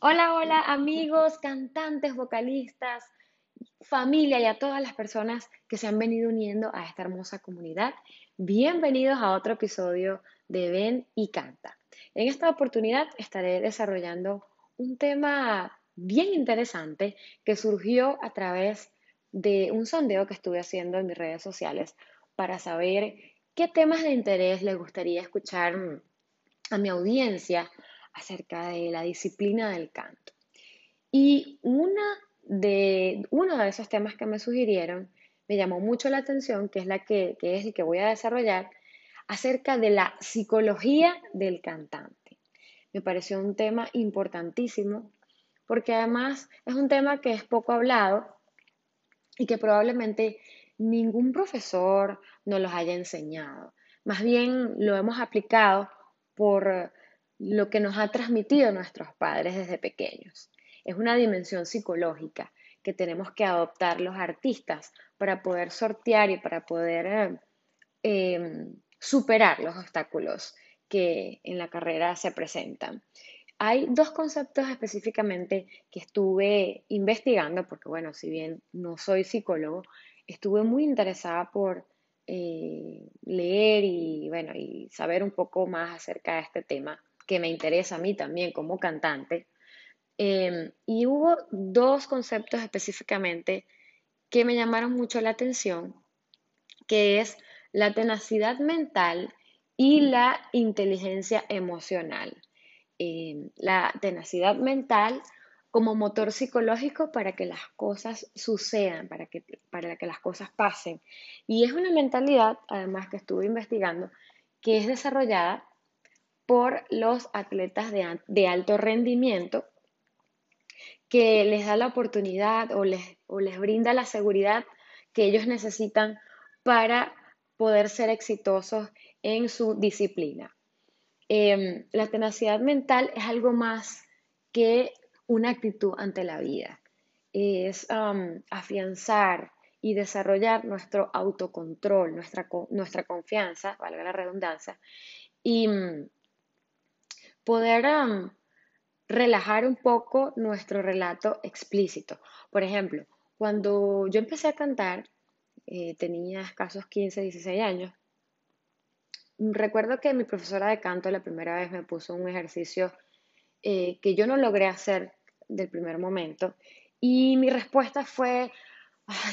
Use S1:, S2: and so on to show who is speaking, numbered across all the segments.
S1: Hola, hola amigos, cantantes, vocalistas, familia y a todas las personas que se han venido uniendo a esta hermosa comunidad. Bienvenidos a otro episodio de Ven y Canta. En esta oportunidad estaré desarrollando un tema bien interesante que surgió a través de un sondeo que estuve haciendo en mis redes sociales para saber qué temas de interés les gustaría escuchar a mi audiencia acerca de la disciplina del canto. Y una de, uno de esos temas que me sugirieron me llamó mucho la atención, que es, la que, que es el que voy a desarrollar, acerca de la psicología del cantante. Me pareció un tema importantísimo porque además es un tema que es poco hablado y que probablemente ningún profesor nos los haya enseñado. Más bien lo hemos aplicado por lo que nos ha transmitido nuestros padres desde pequeños. Es una dimensión psicológica que tenemos que adoptar los artistas para poder sortear y para poder eh, em, superar los obstáculos que en la carrera se presentan. Hay dos conceptos específicamente que estuve investigando, porque bueno, si bien no soy psicólogo, estuve muy interesada por eh, leer y bueno, y saber un poco más acerca de este tema que me interesa a mí también como cantante. Em, y hubo dos conceptos específicamente que me llamaron mucho la atención, que es la tenacidad mental y la inteligencia emocional. Em, la tenacidad mental como motor psicológico para que las cosas sucedan, para que, para que las cosas pasen. Y es una mentalidad, además que estuve investigando, que es desarrollada por los atletas de, alto rendimiento que les da la oportunidad o les, les brinda la seguridad que ellos necesitan para poder ser exitosos en su disciplina. Em, la tenacidad mental es algo más que una actitud ante la vida. Es afianzar y desarrollar nuestro autocontrol, nuestra, nuestra confianza, valga la redundancia, y, poder relajar un poco nuestro relato explícito. Por ejemplo, cuando yo empecé a cantar, eh, tenía escasos 15, 16 años, recuerdo que mi profesora de canto la primera vez me puso un ejercicio eh, que yo no logré hacer del primer momento y mi respuesta fue,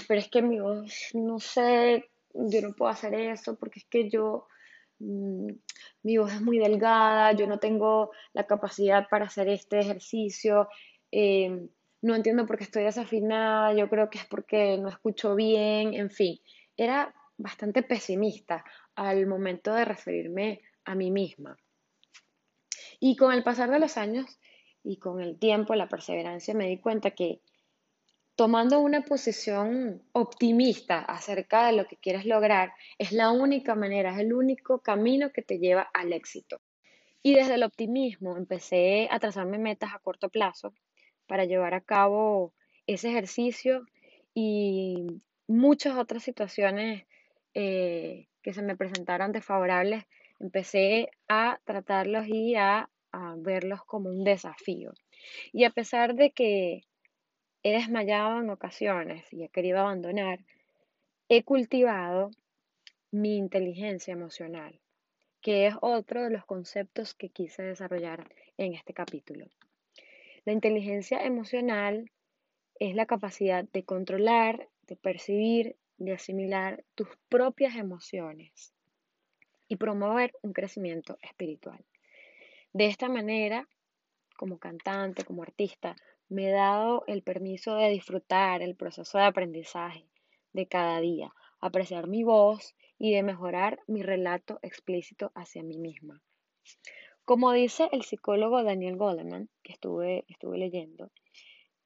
S1: pero es que mi voz, no sé, yo no puedo hacer eso porque es que yo mi voz es muy delgada, yo no tengo la capacidad para hacer este ejercicio, em, no entiendo por qué estoy desafinada, yo creo que es porque no escucho bien, en fin, era bastante pesimista al momento de referirme a mí misma. Y con el pasar de los años y con el tiempo, la perseverancia, me di cuenta que tomando una posición optimista acerca de lo que quieres lograr, es la única manera, es el único camino que te lleva al éxito. Y desde el optimismo empecé a trazarme metas a corto plazo para llevar a cabo ese ejercicio y muchas otras situaciones eh, que se me presentaron desfavorables, empecé a tratarlos y a verlos como un desafío. Y a pesar de que he desmayado en ocasiones y he querido abandonar, he cultivado mi inteligencia emocional, que es otro de los conceptos que quise desarrollar en este capítulo. La inteligencia emocional es la capacidad de controlar, de percibir, de asimilar tus propias emociones y promover un crecimiento espiritual. De esta manera, como cantante, como artista, me he dado el permiso de disfrutar el proceso de aprendizaje de cada día, apreciar mi voz y de mejorar mi relato explícito hacia mí misma. Como dice el psicólogo Daniel Goleman, que estuve, estuve leyendo,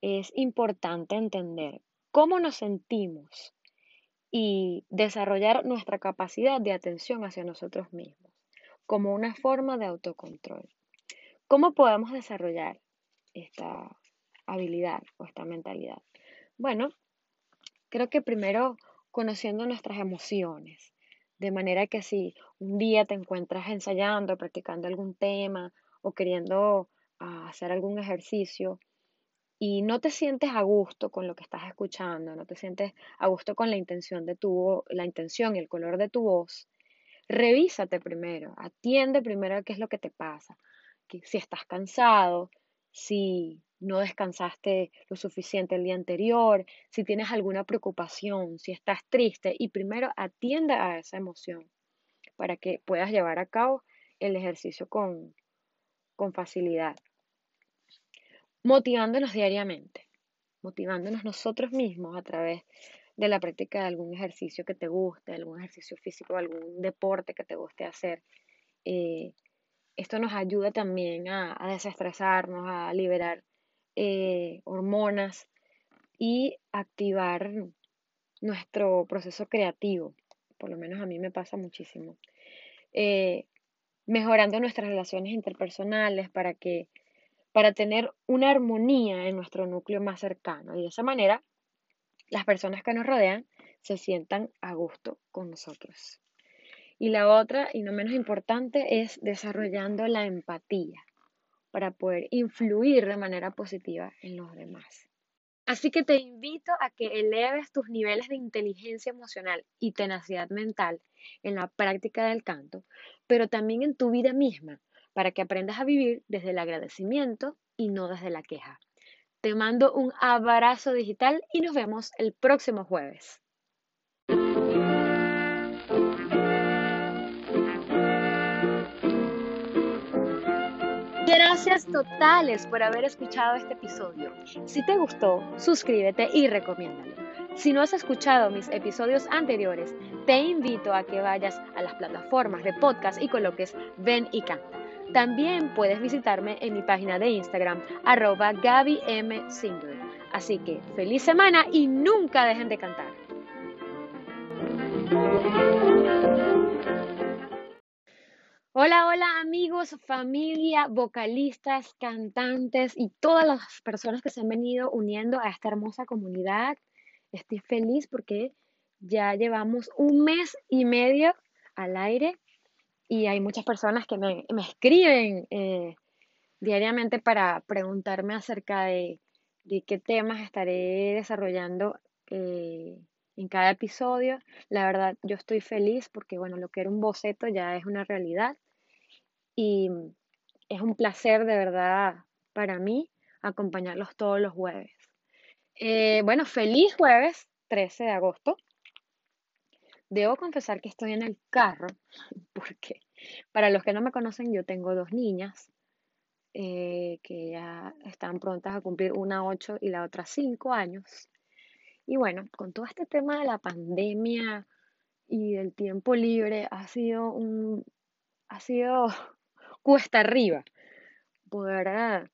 S1: es importante entender cómo nos sentimos y desarrollar nuestra capacidad de atención hacia nosotros mismos como una forma de autocontrol. ¿Cómo podemos desarrollar esta, habilidad o esta mentalidad? Bueno, creo que primero conociendo nuestras emociones, de manera que si un día te encuentras ensayando, practicando algún tema o queriendo a hacer algún ejercicio y no te sientes a gusto con lo que estás escuchando, no te sientes a gusto con la intención de tu la intención y el color de tu voz, revísate primero, atiende primero qué es lo que te pasa. si estás cansado, si no descansaste lo suficiente el día anterior, si tienes alguna preocupación, si estás triste y primero atiende a esa emoción para que puedas llevar a cabo el ejercicio con, con facilidad. Motivándonos diariamente, motivándonos nosotros mismos a través de la práctica de algún ejercicio que te guste, algún ejercicio físico, algún deporte que te guste hacer. Eh, esto nos ayuda también a, desestresarnos, a liberar eh, hormonas y activar nuestro proceso creativo. Por lo menos a mí me pasa muchísimo. Eh, mejorando nuestras relaciones interpersonales para que para tener una armonía en nuestro núcleo más cercano y de esa manera las personas que nos rodean se sientan a gusto con nosotros. Y la otra, y no menos importante, es desarrollando la empatía para poder influir de manera positiva en los demás. Así que te invito a que eleves tus niveles de inteligencia emocional y tenacidad mental en la práctica del canto, pero también en tu vida misma, para que aprendas a vivir desde el agradecimiento y no desde la queja. Te mando un abrazo digital y nos vemos el próximo jueves. Gracias totales por haber escuchado este episodio. Si te gustó, suscríbete y recomiéndalo. Si no has escuchado mis episodios anteriores, te invito a que vayas a las plataformas de podcast y coloques Ven y Canta. También puedes visitarme en mi página de Instagram, arroba GabyMSinger. Así que feliz semana y nunca dejen de cantar. Hola, hola amigos, familia, vocalistas, cantantes y todas las personas que se han venido uniendo a esta hermosa comunidad. Estoy feliz porque ya llevamos un mes y medio al aire y hay muchas personas que me, escriben eh, diariamente para preguntarme acerca de, qué temas estaré desarrollando eh, en cada episodio. La verdad, yo estoy feliz porque, bueno, lo que era un boceto ya es una realidad y es un placer de verdad para mí acompañarlos todos los jueves. Eh, bueno, feliz jueves 13 de agosto. Debo confesar que estoy en el carro, porque para los que no me conocen, yo tengo dos niñas eh, que ya están prontas a cumplir una 8 y la otra 5 años. Y bueno, con todo este tema de la pandemia y del tiempo libre, ha sido un, ha sido cuesta arriba poder ah,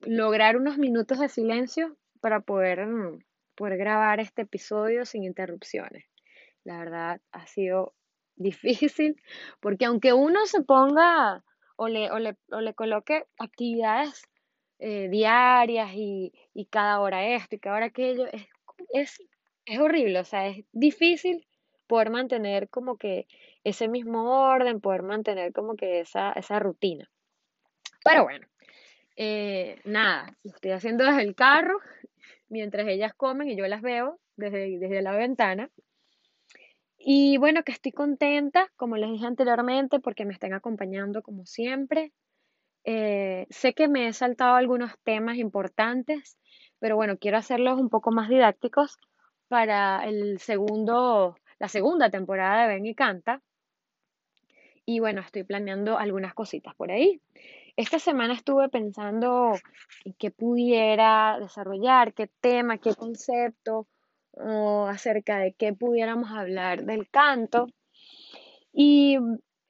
S1: lograr unos minutos de silencio para poder, mm, poder grabar este episodio sin interrupciones. La verdad ha sido difícil porque aunque uno se ponga o le, o le, o le coloque actividades eh, diarias y, y, cada hora esto y cada hora aquello, es, es, es horrible, o sea, es difícil poder mantener como que ese mismo orden, poder mantener como que esa, esa rutina. Pero bueno, eh, nada, lo estoy haciendo desde el carro, mientras ellas comen y yo las veo desde, desde la ventana. Y bueno, que estoy contenta, como les dije anteriormente, porque me están acompañando como siempre. Eh, sé que me he saltado algunos temas importantes, pero bueno, quiero hacerlos un poco más didácticos para el segundo, la segunda temporada de Ven y Canta. Y bueno, estoy planeando algunas cositas por ahí. Esta semana estuve pensando en qué pudiera desarrollar, qué tema, qué concepto, o acerca de qué pudiéramos hablar del canto. Y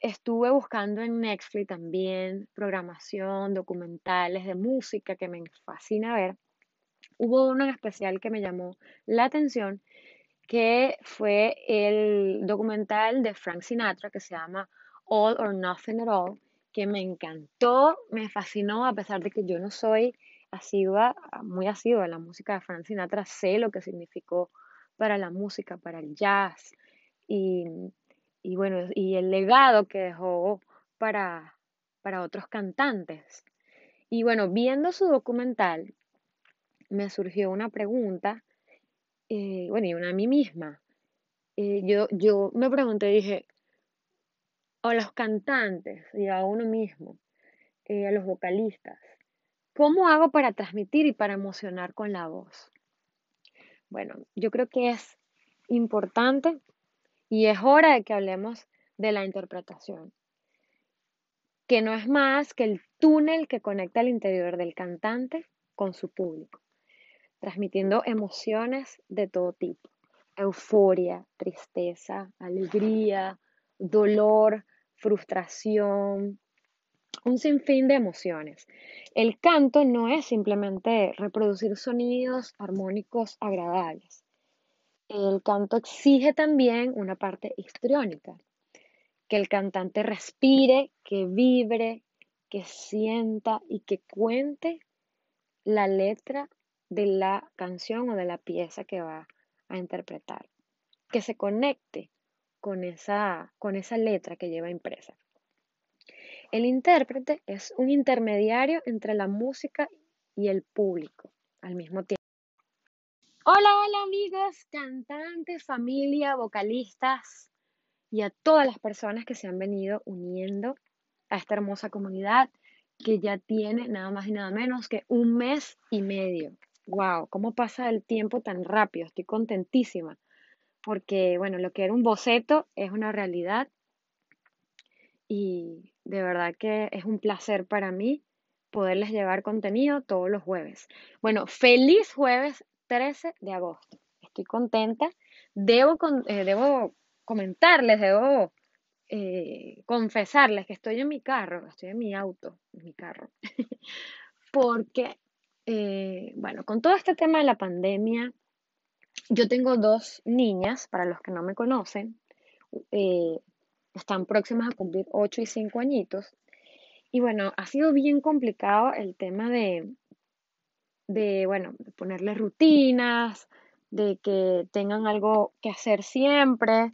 S1: estuve buscando en Netflix también programación, documentales de música que me fascina ver. Hubo uno en especial que me llamó la atención, que fue el documental de Frank Sinatra que se llama All or Nothing at All, que me encantó, me fascinó, a pesar de que yo no soy asidua, muy asidua a la música de Frank Sinatra, sé lo que significó para la música, para el jazz y, bueno, y el legado que dejó para, para otros cantantes. Y bueno, viendo su documental, me surgió una pregunta, eh, bueno, y una a mí misma. Eh, yo, yo me pregunté, dije, a los cantantes y a uno mismo, eh, a los vocalistas, ¿cómo hago para transmitir y para emocionar con la voz? Bueno, yo creo que es importante y es hora de que hablemos de la interpretación, que no es más que el túnel que conecta el interior del cantante con su público, transmitiendo emociones de todo tipo, euforia, tristeza, alegría, dolor, frustración, un sinfín de emociones. El canto no es simplemente reproducir sonidos armónicos agradables. El canto exige también una parte histriónica, que el cantante respire, que vibre, que sienta y que cuente la letra de la canción o de la pieza que va a interpretar, que se conecte con esa, con esa letra que lleva impresa. El intérprete es un intermediario entre la música y el público al mismo tiempo. Hola, hola amigos, cantantes, familia, vocalistas y a todas las personas que se han venido uniendo a esta hermosa comunidad que ya tiene nada más y nada menos que un mes y medio. ¡Wow! ¿Cómo pasa el tiempo tan rápido? Estoy contentísima porque, bueno, lo que era un boceto es una realidad y de verdad que es un placer para mí poderles llevar contenido todos los jueves. Bueno, feliz jueves 13 de agosto. Estoy contenta. Debo, eh, debo comentarles, debo eh, confesarles que estoy en mi carro, estoy en mi auto, en mi carro, porque, eh, bueno, con todo este tema de la pandemia, yo tengo dos niñas, para los que no me conocen, están próximas a cumplir 8 y 5 añitos. Y bueno, ha sido bien complicado el tema de, de, bueno, de ponerles rutinas, de que tengan algo que hacer siempre.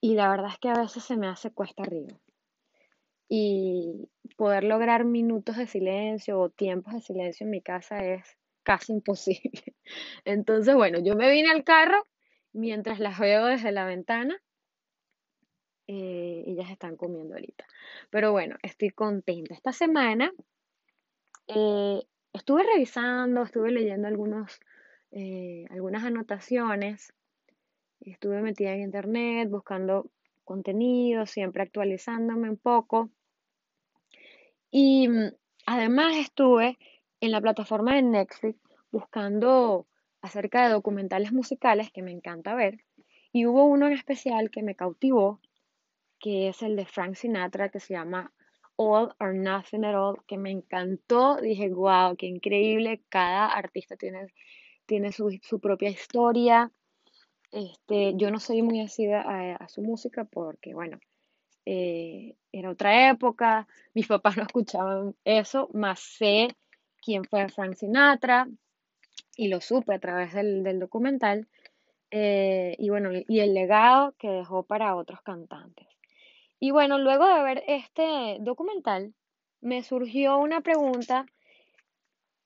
S1: Y la verdad es que a veces se me hace cuesta arriba. Y poder lograr minutos de silencio o tiempos de silencio en mi casa es casi imposible. Entonces, bueno, yo me vine al carro mientras las veo desde la ventana eh, ellas están comiendo ahorita. Pero bueno, estoy contenta. Esta semana eh, estuve revisando, estuve leyendo algunos, eh, algunas anotaciones, estuve metida en internet buscando contenido, siempre actualizándome un poco. Y mm, además estuve en la plataforma de Netflix buscando acerca de documentales musicales que me encanta ver. Y hubo uno en especial que me cautivó, que es el de Frank Sinatra, que se llama All or Nothing at All, que me encantó. Dije, wow, qué increíble. Cada artista tiene, tiene su, propia historia. Este, yo no soy muy asida a, su música porque, bueno, eh, era otra época, mis papás no escuchaban eso, más sé quién fue Frank Sinatra y lo supe a través del, documental. Eh, y bueno, y el legado que dejó para otros cantantes. Y bueno, luego de ver este documental, me surgió una pregunta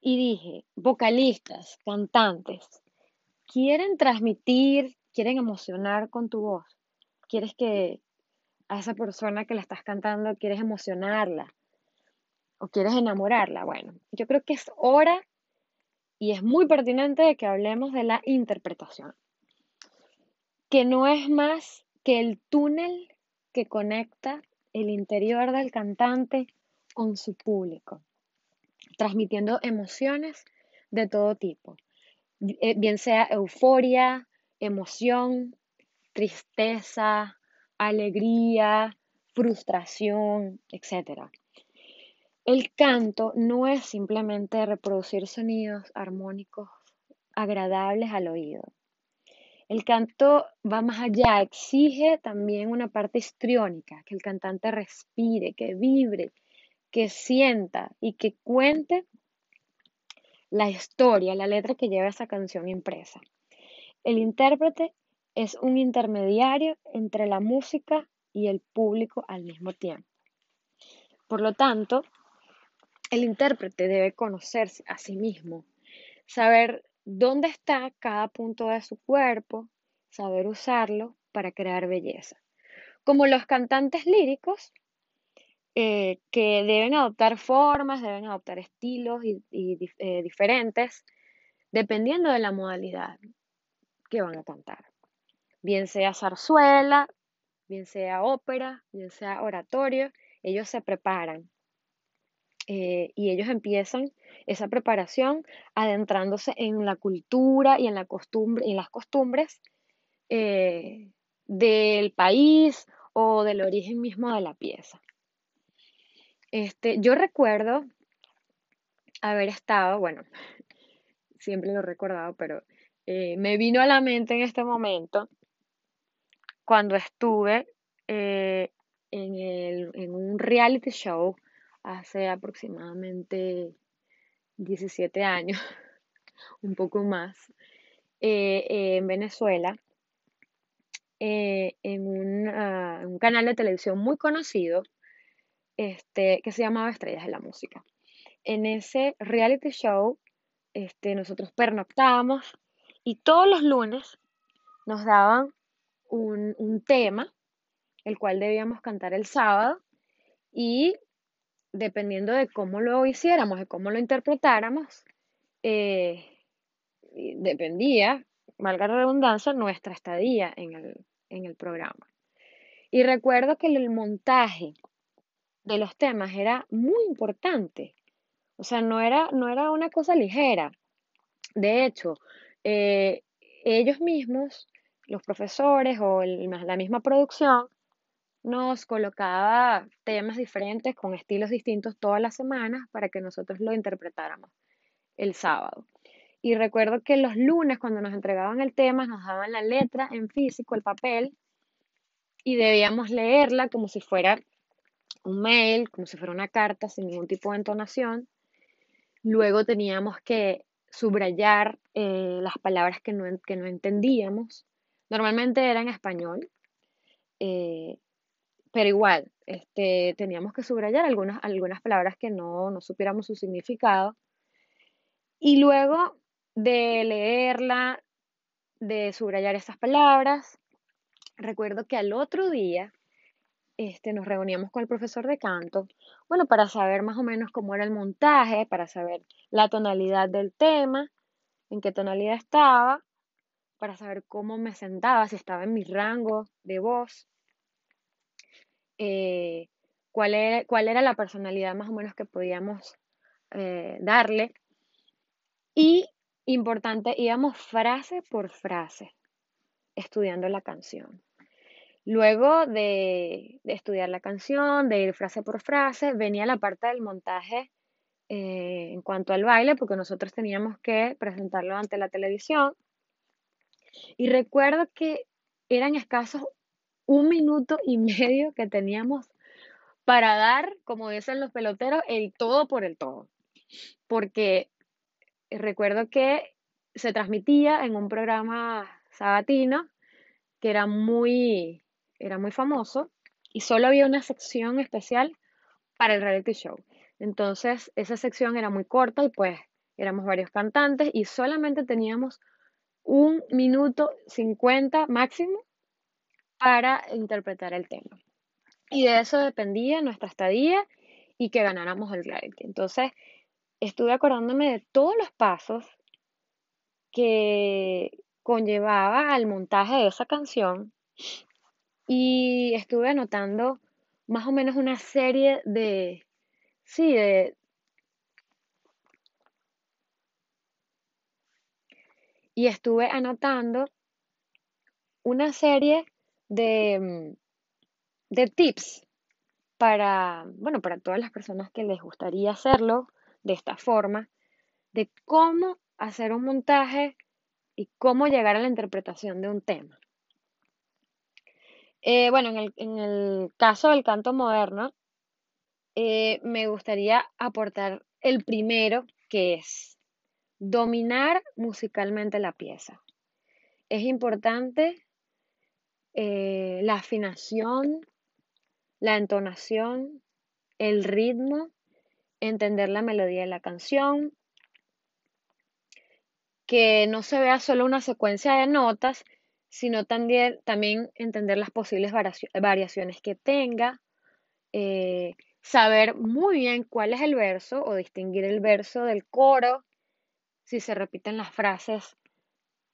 S1: y dije, vocalistas, cantantes, ¿quieren transmitir, quieren emocionar con tu voz? ¿Quieres que a esa persona que la estás cantando, quieres emocionarla? ¿O quieres enamorarla? Bueno, yo creo que es hora y es muy pertinente que hablemos de la interpretación, que no es más que el túnel que conecta el interior del cantante con su público, transmitiendo emociones de todo tipo, eh, bien sea euforia, emoción, tristeza, alegría, frustración, etc. El canto no es simplemente reproducir sonidos armónicos agradables al oído. El canto va más allá, exige también una parte histriónica, que el cantante respire, que vibre, que sienta y que cuente la historia, la letra que lleva esa canción impresa. El intérprete es un intermediario entre la música y el público al mismo tiempo. Por lo tanto, el intérprete debe conocerse a sí mismo, saber dónde está cada punto de su cuerpo, saber usarlo para crear belleza. Como los cantantes líricos, eh, que deben adoptar formas, deben adoptar estilos eh, diferentes, dependiendo de la modalidad que van a cantar. Bien sea zarzuela, bien sea ópera, bien sea oratorio, ellos se preparan eh, y ellos empiezan esa preparación adentrándose en la cultura y en, la costumbre, en las costumbres del país o del origen mismo de la pieza. Este, yo recuerdo haber estado, bueno, siempre lo he recordado, pero eh, me vino a la mente en este momento cuando estuve eh, en, un reality show hace aproximadamente 17 años, un poco más, eh, en Venezuela, en un canal de televisión muy conocido este, que se llamaba Estrellas de la Música. En ese reality show, este, nosotros pernoctábamos y todos los lunes nos daban un, tema, el cual debíamos cantar el sábado, y dependiendo de cómo lo hiciéramos, de cómo lo interpretáramos, eh, dependía, valga la redundancia, nuestra estadía en el, en el programa. Y recuerdo que el montaje de los temas era muy importante. O sea, no era, no era una cosa ligera. De hecho, eh, ellos mismos, los profesores o la misma producción, nos colocaba temas diferentes con estilos distintos todas las semanas para que nosotros lo interpretáramos el sábado. Y recuerdo que los lunes cuando nos entregaban el tema nos daban la letra en físico, el papel, y debíamos leerla como si fuera un mail, como si fuera una carta, sin ningún tipo de entonación. Luego teníamos que subrayar eh, las palabras que no, que no, entendíamos. Normalmente era en español, eh, pero igual, este, teníamos que subrayar algunas, algunas palabras que no, no supiéramos su significado. Y luego de leerla, de subrayar estas palabras, recuerdo que al otro día este, nos reuníamos con el profesor de canto, bueno, para saber más o menos cómo era el montaje, para saber la tonalidad del tema, en qué tonalidad estaba, para saber cómo me sentaba, si estaba en mi rango de voz, eh, cuál, era, cuál era la personalidad más o menos que podíamos eh, darle. Y, importante, íbamos frase por frase estudiando la canción. Luego de, estudiar la canción, de ir frase por frase, venía la parte del montaje eh, en cuanto al baile, porque nosotros teníamos que presentarlo ante la televisión. Y recuerdo que eran escasos un minuto y medio que teníamos para dar, como dicen los peloteros, el todo por el todo. Porque recuerdo que se transmitía en un programa sabatino que era muy, era muy famoso y solo había una sección especial para el reality show. Entonces, esa sección era muy corta y pues éramos varios cantantes y solamente teníamos un minuto cincuenta máximo para interpretar el tema. Y de eso dependía nuestra estadía y que ganáramos el reality. Entonces, estuve acordándome de todos los pasos que conllevaba al montaje de esa canción y estuve anotando más o menos una serie de, sí, de... Y estuve anotando una serie de, mm, de tips para, bueno, para todas las personas que les gustaría hacerlo de esta forma, de cómo hacer un montaje y cómo llegar a la interpretación de un tema. Eh, bueno, en el, caso del canto moderno, eh, me gustaría aportar el primero, que es dominar musicalmente la pieza. Es importante eh, la afinación, la entonación, el ritmo, entender la melodía de la canción, que no se vea solo una secuencia de notas, sino también, entender las posibles variaciones que tenga, eh, saber muy bien cuál es el verso o distinguir el verso del coro, si se repiten las frases,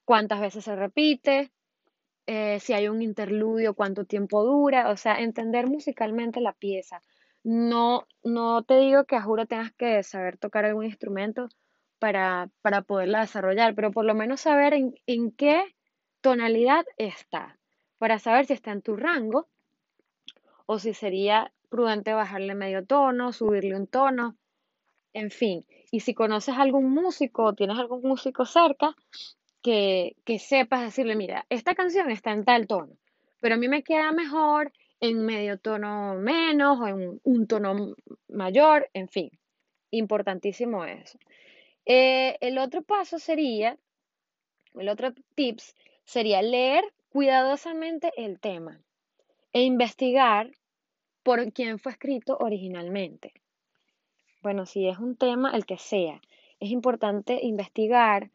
S1: cuántas veces se repite, eh, si hay un interludio, cuánto tiempo dura, o sea, entender musicalmente la pieza. No, no te digo que a juro tengas que saber tocar algún instrumento para, para poderla desarrollar, pero por lo menos saber en, en qué tonalidad está, para saber si está en tu rango o si sería prudente bajarle medio tono, subirle un tono, en fin. Y si conoces algún músico o tienes algún músico cerca, que, que sepas decirle, mira, esta canción está en tal tono, pero a mí me queda mejor en medio tono menos o en un tono mayor, en fin, importantísimo eso. Eh, el otro paso sería, el otro tips sería leer cuidadosamente el tema e investigar por quién fue escrito originalmente. Bueno, si es un tema, el que sea, es importante investigar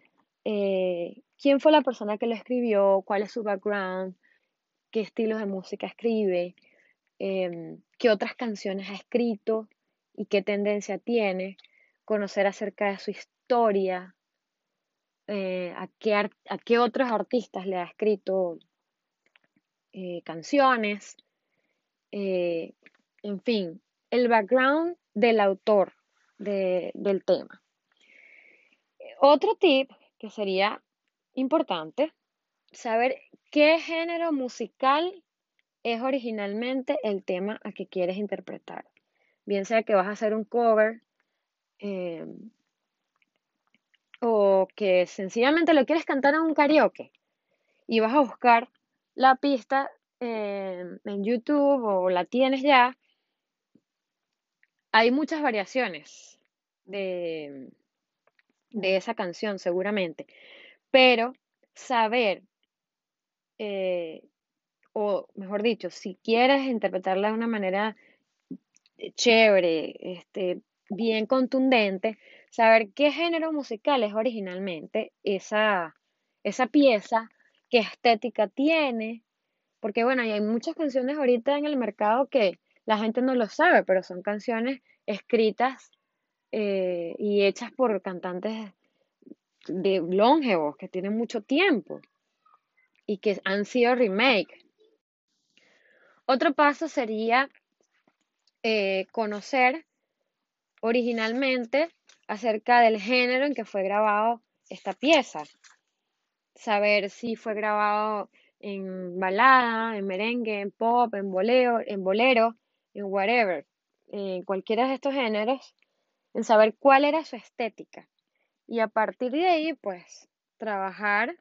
S1: eh, quién fue la persona que lo escribió, cuál es su background, qué estilos de música escribe, em, qué otras canciones ha escrito y qué tendencia tiene, conocer acerca de su historia, eh, a, qué a, qué otros artistas le ha escrito eh, canciones, en fin, el background del autor del tema. Otro tip que sería importante saber qué género musical es originalmente el tema a que quieres interpretar. Bien sea que vas a hacer un cover em, o que sencillamente lo quieres cantar en un karaoke y vas a buscar la pista em, en YouTube o la tienes ya. Hay muchas variaciones de, de esa canción seguramente, pero saber, eh, o mejor dicho, si quieres interpretarla de una manera eh, chévere, este, bien contundente, saber qué género musical es originalmente esa, esa pieza, qué estética tiene, porque bueno, hay muchas canciones ahorita en el mercado que la gente no lo sabe, pero son canciones escritas eh, y hechas por cantantes de longevos que tienen mucho tiempo y que han sido remake. Otro paso sería eh, conocer originalmente acerca del género en que fue grabado esta pieza. Saber si fue grabado en balada, en merengue, en pop, en bolero, en bolero, en whatever, en cualquiera de estos géneros en saber cuál era su estética. Y a partir de ahí, pues, trabajar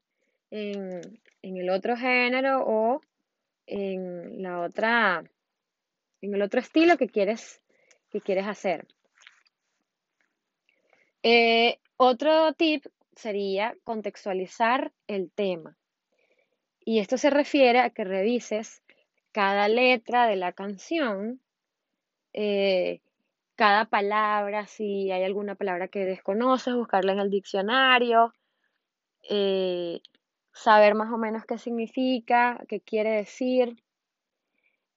S1: en, el otro género o en la otra, en el otro estilo que quieres, que quieres hacer. Eh, otro tip sería contextualizar el tema. Y esto se refiere a que revises cada letra de la canción eh, cada palabra, si hay alguna palabra que desconoces, buscarla en el diccionario, eh, saber más o menos qué significa, qué quiere decir,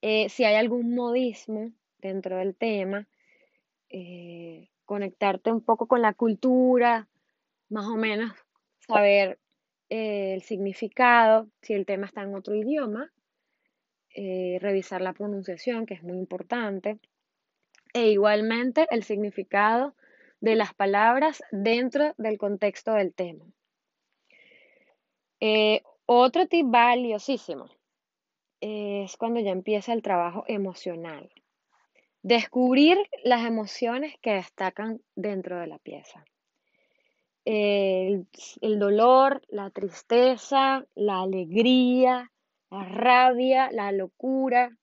S1: eh, si hay algún modismo dentro del tema, eh, conectarte un poco con la cultura, más o menos saber el significado, si el tema está en otro idioma, revisar la pronunciación, que es muy importante e igualmente el significado de las palabras dentro del contexto del tema. Eh, otro tip valiosísimo es cuando ya empieza el trabajo emocional. Descubrir las emociones que destacan dentro de la pieza. el, dolor, la tristeza, la alegría, la rabia, la locura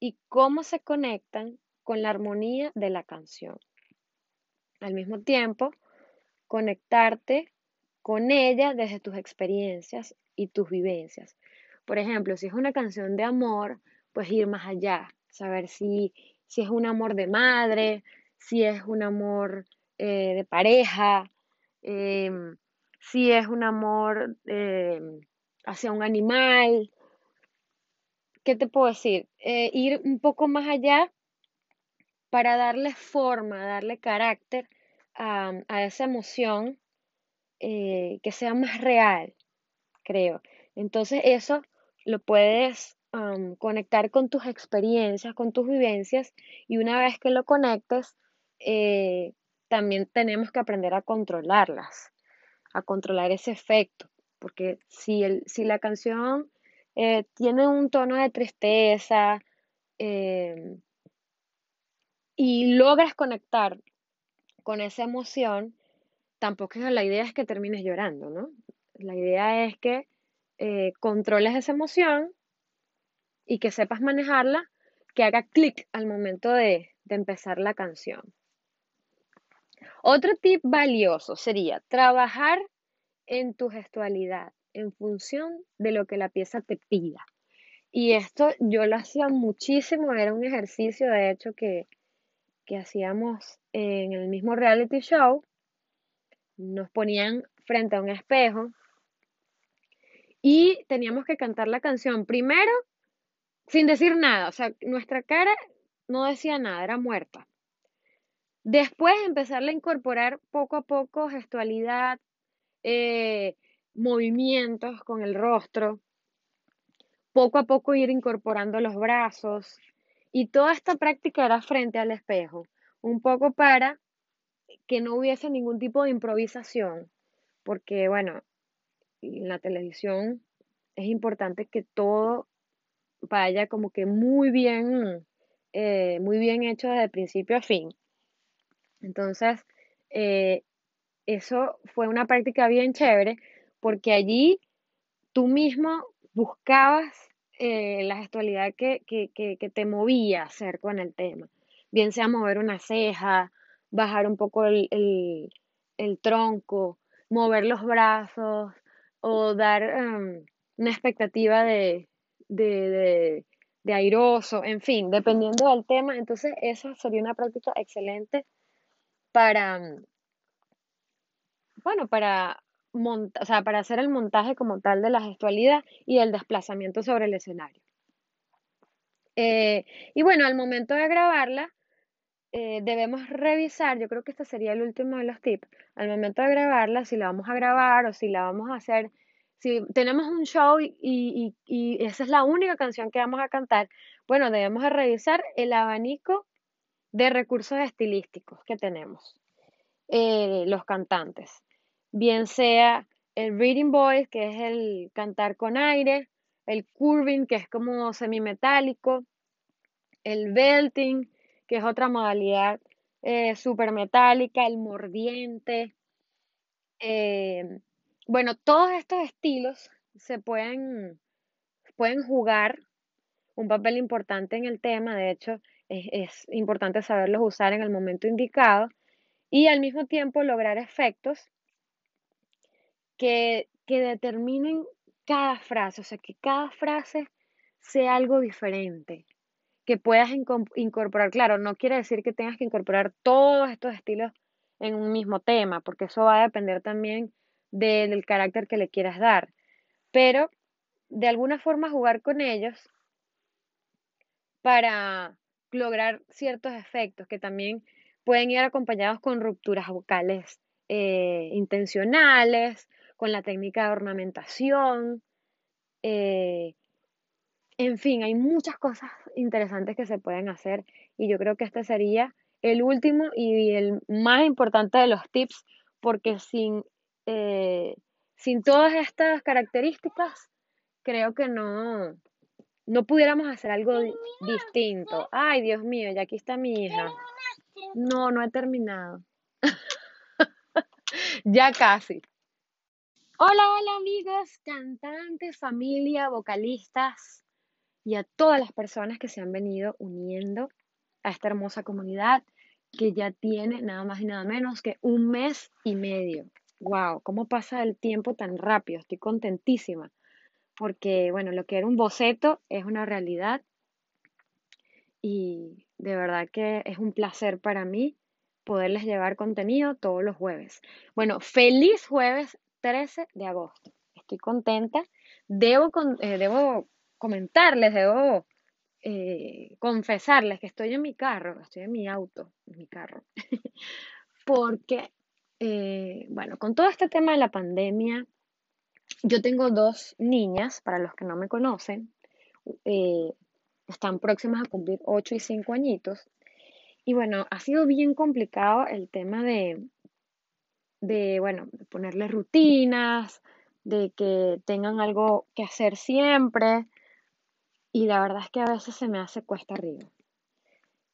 S1: y cómo se conectan con la armonía de la canción. Al mismo tiempo, conectarte con ella desde tus experiencias y tus vivencias. Por ejemplo, si es una canción de amor, pues ir más allá, saber si, si es un amor de madre, si es un amor eh, de pareja, em, si es un amor em, hacia un animal. ¿Qué te puedo decir? Eh, ir un poco más allá para darle forma, darle carácter a, esa emoción eh, que sea más real, creo. Entonces eso lo puedes conectar con tus experiencias, con tus vivencias y una vez que lo conectes, eh, también tenemos que aprender a controlarlas, a controlar ese efecto, porque si, el, si la canción eh, tiene un tono de tristeza em, y logras conectar con esa emoción, tampoco la idea es que termines llorando, ¿no? La idea es que eh, controles esa emoción y que sepas manejarla, que haga clic al momento de, de empezar la canción. Otro tip valioso sería trabajar en tu gestualidad en función de lo que la pieza te pida. Y esto yo lo hacía muchísimo, era un ejercicio de hecho que, que hacíamos en el mismo reality show. Nos ponían frente a un espejo y teníamos que cantar la canción primero sin decir nada, o sea, nuestra cara no decía nada, era muerta. Después empezarle a incorporar poco a poco gestualidad, eh, movimientos con el rostro, poco a poco ir incorporando los brazos y toda esta práctica era frente al espejo, un poco para que no hubiese ningún tipo de improvisación, porque bueno, en la televisión es importante que todo vaya como que muy bien, eh, muy bien hecho desde principio a fin. Entonces, eh, eso fue una práctica bien chévere porque allí tú mismo buscabas eh, la gestualidad que, te movía a hacer con el tema. Bien sea mover una ceja, bajar un poco el, tronco, mover los brazos o dar em, una expectativa de, de, de, airoso, en fin, dependiendo del tema. Entonces, esa sería una práctica excelente para, bueno, para, o sea, para hacer el montaje como tal de la gestualidad y el desplazamiento sobre el escenario. Eh, y bueno, al momento de grabarla, eh, debemos revisar, yo creo que este sería el último de los tips, al momento de grabarla, si la vamos a grabar o si la vamos a hacer si tenemos un show y, esa es la única canción que vamos a cantar, bueno, debemos revisar el abanico de recursos estilísticos que tenemos, eh, los cantantes. Bien sea el reading voice, que es el cantar con aire, el curving, que es como semimetálico, el belting, que es otra modalidad eh, super metálica, el mordiente, eh, bueno, todos estos estilos se pueden, pueden jugar un papel importante en el tema, de hecho es, importante saberlos usar en el momento indicado y al mismo tiempo lograr efectos que, que determinen cada frase, o sea, que cada frase sea algo diferente, que puedas incorporar, claro, no quiere decir que tengas que incorporar todos estos estilos en un mismo tema, porque eso va a depender también del carácter que le quieras dar. Pero de alguna forma jugar con ellos para lograr ciertos efectos que también pueden ir acompañados con rupturas vocales eh, intencionales, con la técnica de ornamentación. Eh, en fin, hay muchas cosas interesantes que se pueden hacer y yo creo que este sería el último y el más importante de los tips porque sin eh, sin todas estas características, creo que no, no pudiéramos hacer algo distinto. Ay, Dios mío, ya aquí está mi hija. No, no he terminado. ya casi. Hola, hola amigos, cantantes, familia, vocalistas y a todas las personas que se han venido uniendo a esta hermosa comunidad que ya tiene nada más y nada menos que un mes y medio wow, cómo pasa el tiempo tan rápido, estoy contentísima, porque bueno, lo que era un boceto es una realidad y de verdad que es un placer para mí poderles llevar contenido todos los jueves. Bueno, feliz jueves 13 de agosto. Estoy contenta. Debo, eh, debo comentarles, debo eh, confesarles que estoy en mi carro, estoy en mi auto, en mi carro, porque, eh, bueno, con todo este tema de la pandemia, yo tengo dos niñas, para los que no me conocen, están próximas a cumplir 8 y 5 añitos, y bueno, ha sido bien complicado el tema de, de, bueno, de ponerles rutinas, de que tengan algo que hacer siempre, y la verdad es que a veces se me hace cuesta arriba.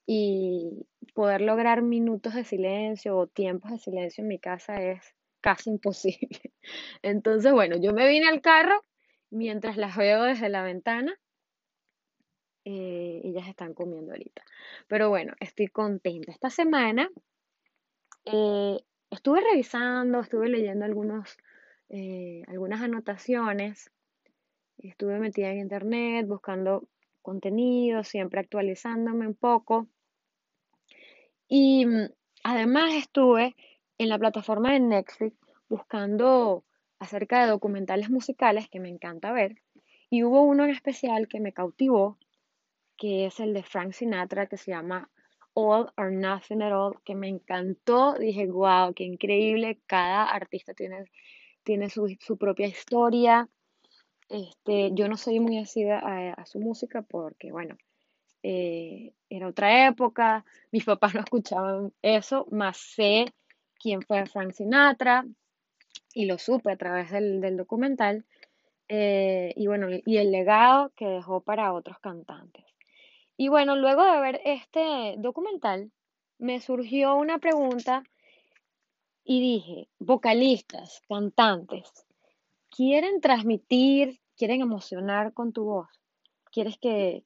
S1: Y poder lograr minutos de silencio o tiempos de silencio en mi casa es casi imposible. Entonces, bueno, yo me vine al carro mientras las veo desde la ventana. Eh, ellas están comiendo ahorita. Pero bueno, estoy contenta. Esta semana eh, estuve revisando, estuve leyendo algunos, eh, algunas anotaciones Estuve metida en internet buscando contenido, siempre actualizándome un poco. Y mm, además estuve en la plataforma de Netflix buscando acerca de documentales musicales que me encanta ver. Y hubo uno en especial que me cautivó, que es el de Frank Sinatra, que se llama All or Nothing at All, que me encantó. Dije, wow, qué increíble. Cada artista tiene, tiene su, su propia historia, este, yo no soy muy asida a, su música porque, bueno, eh, era otra época, mis papás no escuchaban eso, más sé quién fue Frank Sinatra y lo supe a través del, documental. Eh, y bueno, y el legado que dejó para otros cantantes. Y bueno, luego de ver este documental, me surgió una pregunta y dije, vocalistas, cantantes, ¿quieren transmitir quieren emocionar con tu voz. Quieres que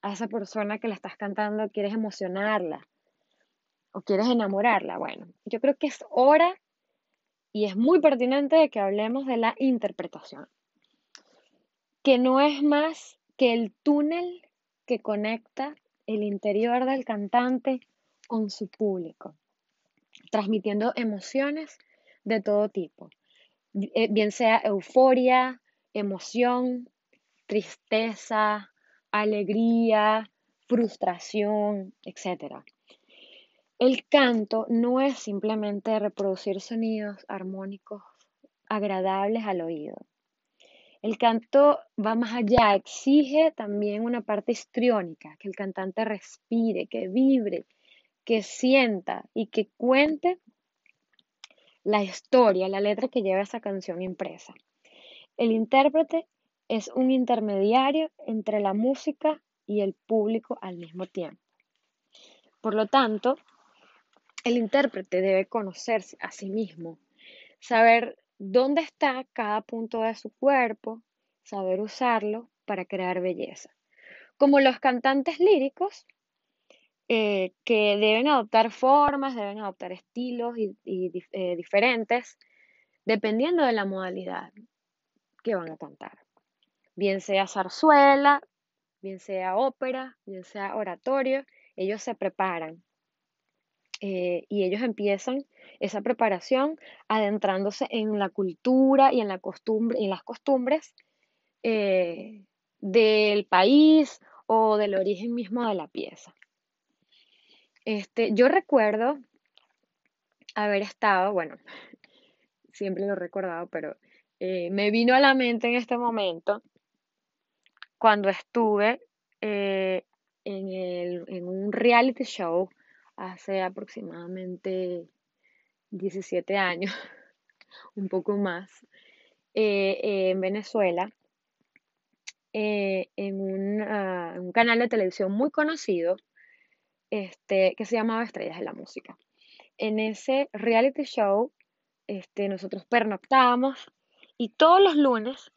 S1: a esa persona que la estás cantando, quieres emocionarla o quieres enamorarla. Bueno, yo creo que es hora y es muy pertinente que hablemos de la interpretación, que no es más que el túnel que conecta el interior del cantante con su público, transmitiendo emociones de todo tipo, eh, bien sea euforia, emoción, tristeza, alegría, frustración, etc. El canto no es simplemente reproducir sonidos armónicos agradables al oído. El canto va más allá, exige también una parte histriónica, que el cantante respire, que vibre, que sienta y que cuente la historia, la letra que lleva esa canción impresa. El intérprete es un intermediario entre la música y el público al mismo tiempo. Por lo tanto, el intérprete debe conocerse a sí mismo, saber dónde está cada punto de su cuerpo, saber usarlo para crear belleza. Como los cantantes líricos, eh, que deben adoptar formas, deben adoptar estilos y, eh, diferentes, dependiendo de la modalidad que van a cantar. Bien sea zarzuela, bien sea ópera, bien sea oratorio, ellos se preparan eh, y ellos empiezan esa preparación adentrándose en la cultura y en, la costumbre, en las costumbres eh, del país o del origen mismo de la pieza. Este, yo recuerdo haber estado, bueno, siempre lo he recordado, pero eh, me vino a la mente en este momento cuando estuve eh, en, un reality show hace aproximadamente 17 años, un poco más, eh, en Venezuela, en ah, un, canal de televisión muy conocido este, que se llamaba Estrellas de la Música. En ese reality show, este, nosotros pernoctábamos y todos los lunes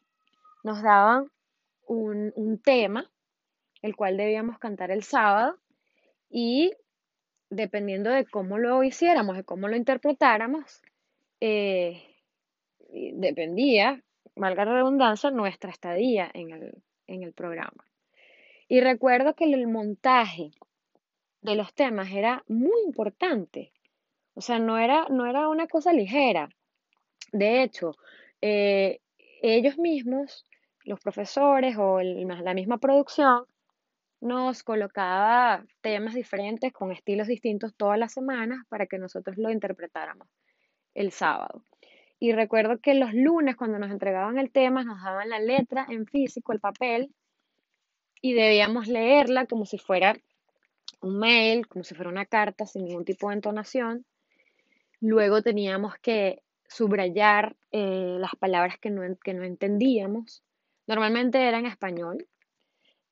S1: nos daban un, tema, el cual debíamos cantar el sábado, y dependiendo de cómo lo hiciéramos, de cómo lo interpretáramos, eh, dependía, valga la redundancia, nuestra estadía en el, en el programa. Y recuerdo que el montaje de los temas era muy importante, O sea, no era, no era una cosa ligera. De hecho, eh, ellos mismos, los profesores o la misma producción, nos colocaba temas diferentes con estilos distintos todas las semanas para que nosotros lo interpretáramos el sábado. Y recuerdo que los lunes cuando nos entregaban el tema nos daban la letra en físico, el papel, y debíamos leerla como si fuera un mail, como si fuera una carta sin ningún tipo de entonación. Luego teníamos que subrayar eh, las palabras que no, que no, entendíamos. Normalmente era en español,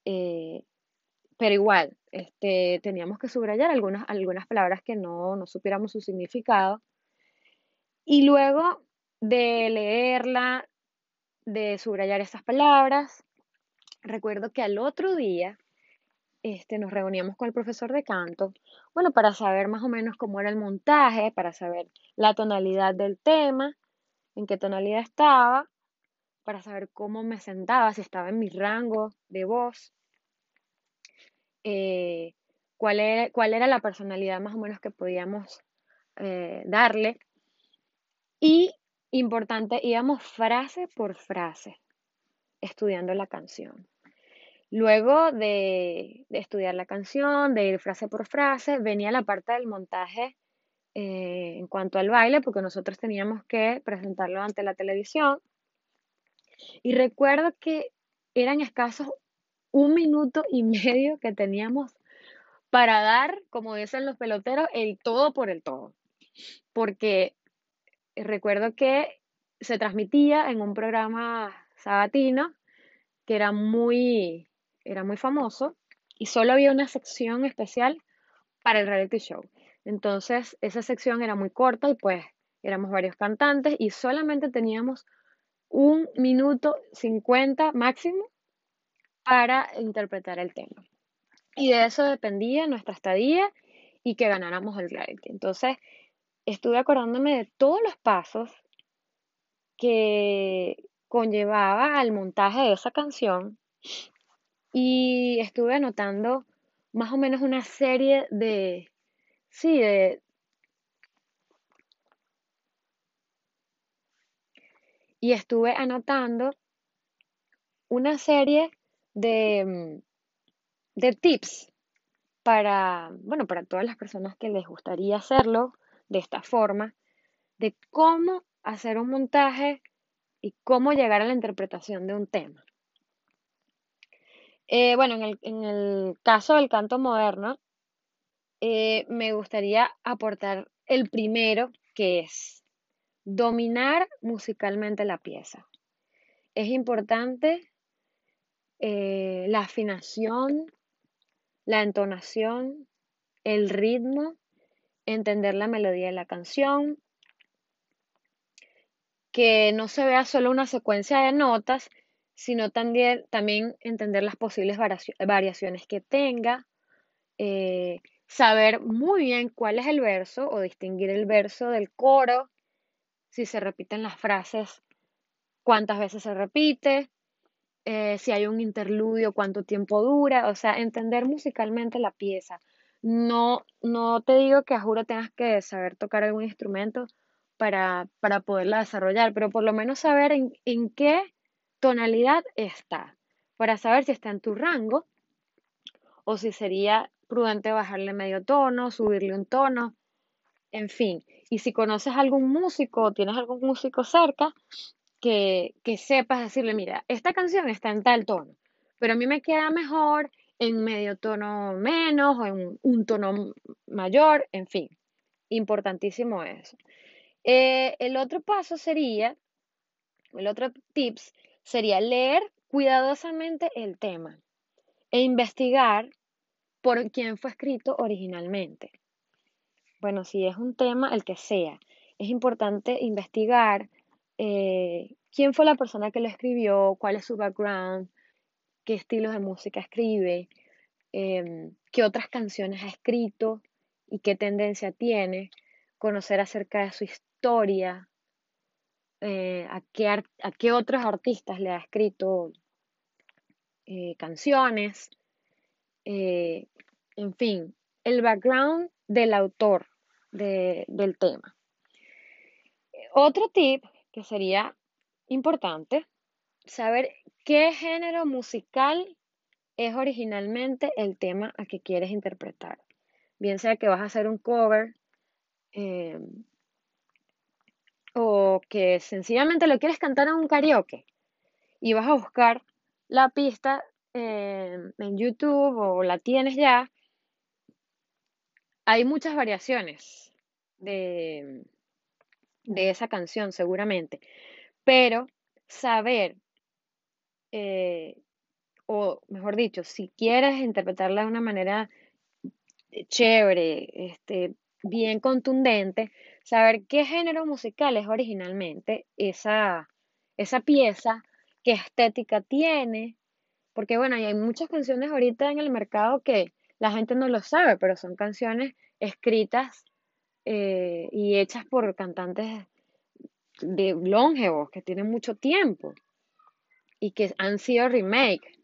S1: eh, pero igual, este, teníamos que subrayar algunas, algunas palabras que no, no supiéramos su significado. Y luego de leerla, de subrayar esas palabras, recuerdo que al otro día este, nos reuníamos con el profesor de canto, bueno, para saber más o menos cómo era el montaje, para saber la tonalidad del tema, en qué tonalidad estaba, para saber cómo me sentaba, si estaba en mi rango de voz, eh, cuál, era, cuál era la personalidad más o menos que podíamos eh, darle. Y, importante, íbamos frase por frase estudiando la canción. Luego de, estudiar la canción, de ir frase por frase, venía la parte del montaje eh, en cuanto al baile, porque nosotros teníamos que presentarlo ante la televisión. Y recuerdo que eran escasos un minuto y medio que teníamos para dar, como dicen los peloteros, el todo por el todo. Porque recuerdo que se transmitía en un programa sabatino que era muy, era muy famoso y solo había una sección especial para el reality show. Entonces, esa sección era muy corta y pues éramos varios cantantes y solamente teníamos un minuto cincuenta máximo para interpretar el tema. Y de eso dependía nuestra estadía y que ganáramos el reality. Entonces, estuve acordándome de todos los pasos que conllevaba al montaje de esa canción y estuve anotando más o menos una serie de, sí, de, y estuve anotando una serie de, mm, de tips para, bueno, para todas las personas que les gustaría hacerlo de esta forma, de cómo hacer un montaje y cómo llegar a la interpretación de un tema. Eh, bueno, en el, caso del canto moderno, eh, me gustaría aportar el primero, que es dominar musicalmente la pieza. Es importante eh, la afinación, la entonación, el ritmo, entender la melodía de la canción, que no se vea solo una secuencia de notas, sino también, entender las posibles variaciones que tenga, eh, saber muy bien cuál es el verso o distinguir el verso del coro, si se repiten las frases, cuántas veces se repite, eh, si hay un interludio, cuánto tiempo dura, o sea, entender musicalmente la pieza. No, no te digo que a juro tengas que saber tocar algún instrumento para, para poderla desarrollar, pero por lo menos saber en, en qué tonalidad está, para saber si está en tu rango o si sería prudente bajarle medio tono, subirle un tono, en fin. Y si conoces algún músico o tienes algún músico cerca, que, sepas decirle, mira, esta canción está en tal tono, pero a mí me queda mejor en medio tono menos o en un tono mayor, en fin, importantísimo eso. Eh, el otro paso sería, el otro tips sería leer cuidadosamente el tema e investigar por quién fue escrito originalmente. Bueno, si es un tema, el que sea, es importante investigar eh, quién fue la persona que lo escribió, cuál es su background, qué estilos de música escribe, em, qué otras canciones ha escrito y qué tendencia tiene, conocer acerca de su historia, eh, a, qué a, qué otros artistas le ha escrito eh, canciones, en fin, el background del autor del tema. Otro tip que sería importante, saber qué género musical es originalmente el tema a que quieres interpretar. Bien sea que vas a hacer un cover eh, o que sencillamente lo quieres cantar en un karaoke y vas a buscar la pista eh, en YouTube o la tienes ya, hay muchas variaciones de, de esa canción seguramente, pero saber, eh, o mejor dicho, si quieres interpretarla de una manera chévere, este, bien contundente, saber qué género musical es originalmente esa, esa pieza, qué estética tiene, porque bueno, hay muchas canciones ahorita en el mercado que la gente no lo sabe, pero son canciones escritas eh, y hechas por cantantes de longevos que tienen mucho tiempo y que han sido remake